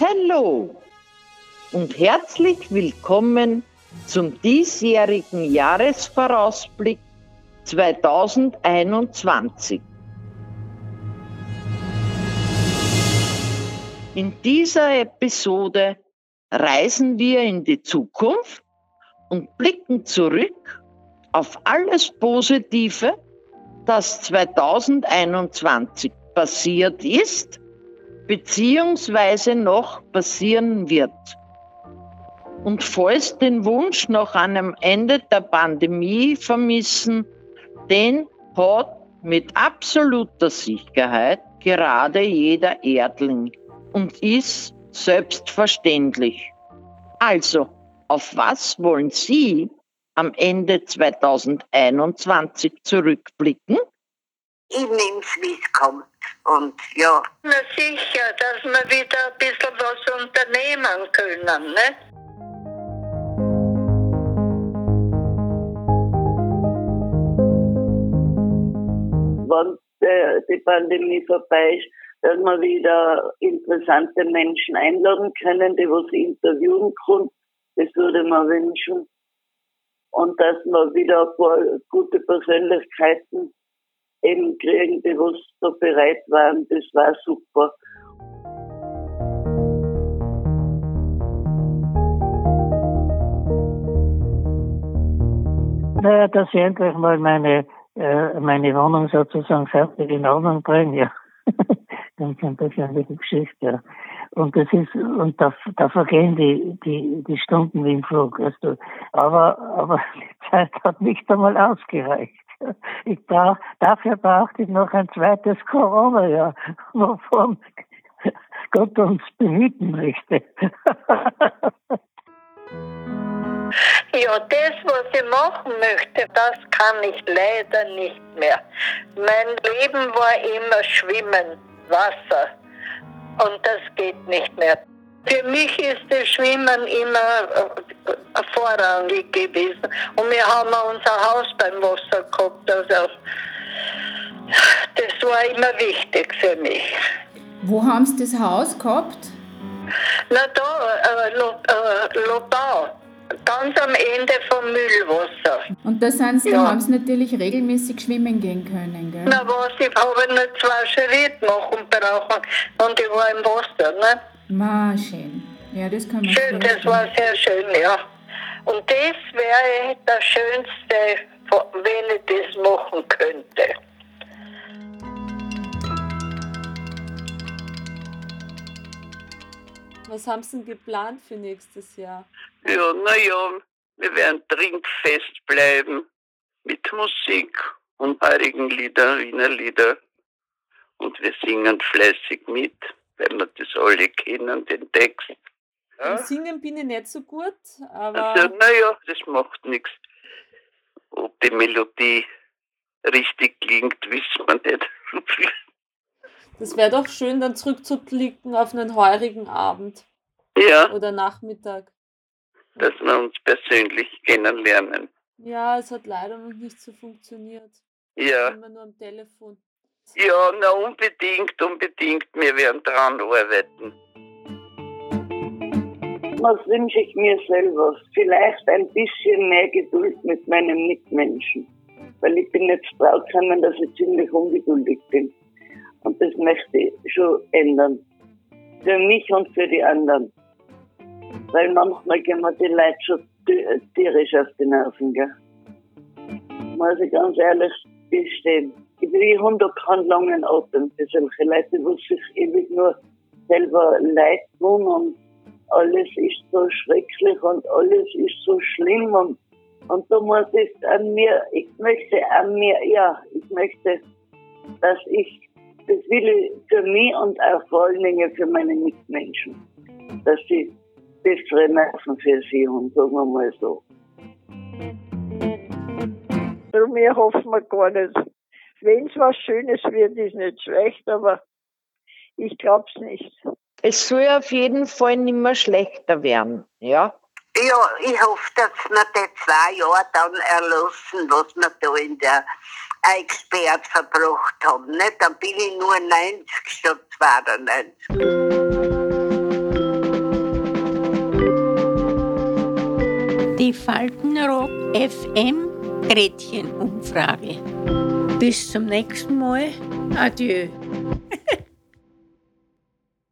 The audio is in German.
Hallo und herzlich willkommen zum diesjährigen Jahresvorausblick 2021. In dieser Episode reisen wir in die Zukunft und blicken zurück auf alles Positive, das 2021 passiert ist beziehungsweise noch passieren wird. Und falls den Wunsch nach einem Ende der Pandemie vermissen, den hat mit absoluter Sicherheit gerade jeder Erdling und ist selbstverständlich. Also, auf was wollen Sie am Ende 2021 zurückblicken? Ich nehme es, wie es kommt. Und ja. Na sicher, dass wir wieder ein bisschen was unternehmen können, ne? Wenn äh, die Pandemie vorbei ist, dass wir wieder interessante Menschen einladen können, die was interviewen können. Das würde man wünschen. Und dass wir wieder ein paar gute Persönlichkeiten eben kriegen, die was da bereit waren. Das war super. Naja, dass ich endlich mal meine, äh, meine Wohnung sozusagen fertig in Ordnung bringe, ja. Ganz ein bisschen die Geschichte, ja. Und das ist, und da, da vergehen die, die, die Stunden wie im Flug, weißt du. Aber, aber die Zeit hat nicht einmal ausgereicht. Ich brauch, dafür brauchte ich noch ein zweites Corona-Jahr, wovon Gott uns behüten möchte. Ja, das, was ich machen möchte, das kann ich leider nicht mehr. Mein Leben war immer Schwimmen, Wasser. Und das geht nicht mehr. Für mich ist das Schwimmen immer äh, vorrangig gewesen. Und wir haben unser Haus beim Wasser gehabt. Also, das war immer wichtig für mich. Wo haben Sie das Haus gehabt? Na da, äh, äh, Lobau. Ganz am Ende vom Müllwasser. Und da sind Sie, Ja. haben Sie natürlich regelmäßig schwimmen gehen können, gell? Na was, ich habe nur zwei Schritte machen brauchen und ich war im Wasser. Ne? Ma, schön. Ja, das kann man Schön, das war sehr schön, ja. Und das wäre das Schönste, wenn ich das machen könnte. Was haben Sie denn geplant für nächstes Jahr? Ja, naja, wir werden trinkfest bleiben mit Musik und heurigen Lieder, Wiener Lieder. Und wir singen fleißig mit, weil wir das alle kennen, den Text. Im Singen bin ich nicht so gut, aber Also, naja, das macht nichts. Ob die Melodie richtig klingt, wissen wir nicht. das wäre doch schön, dann zurückzublicken auf einen heurigen Abend ja, oder Nachmittag. dass wir uns persönlich kennenlernen. Ja, es hat leider noch nicht so funktioniert. Ja, Immer nur am Telefon. ja, na unbedingt, unbedingt. Wir werden dran arbeiten. Was wünsche ich mir selber? Vielleicht ein bisschen mehr Geduld mit meinen Mitmenschen. Weil ich bin jetzt draufgekommen, dass ich ziemlich ungeduldig bin. Und das möchte ich schon ändern. Für mich und für die anderen. Weil manchmal gehen mir die Leute schon ti- tierisch auf die Nerven, gell? Muss ich ganz ehrlich gestehen. Ich will ich habe keinen langen Atem für solche Leute, die sich ewig nur selber leid tun und alles ist so schrecklich und alles ist so schlimm und, und da muss ich an mir, ich möchte an mir, ja, ich möchte, dass ich, das will ich für mich und auch vor allen Dingen für meine Mitmenschen, dass sie bessere Nerven für sie haben, sagen wir mal so. Darum wir hoffen wir gar nicht. Wenn es was Schönes wird, ist nicht schlecht, aber ich glaub's nicht. Es soll auf jeden Fall nicht mehr schlechter werden, ja? Ja, ich hoffe, dass wir die zwei Jahre dann erlassen, was wir da in der Eichsperrt verbracht haben. Nicht? Dann bin ich nur 90 statt 92. Die Faltenrock FM Gretchen-Umfrage. Bis zum nächsten Mal. Adieu.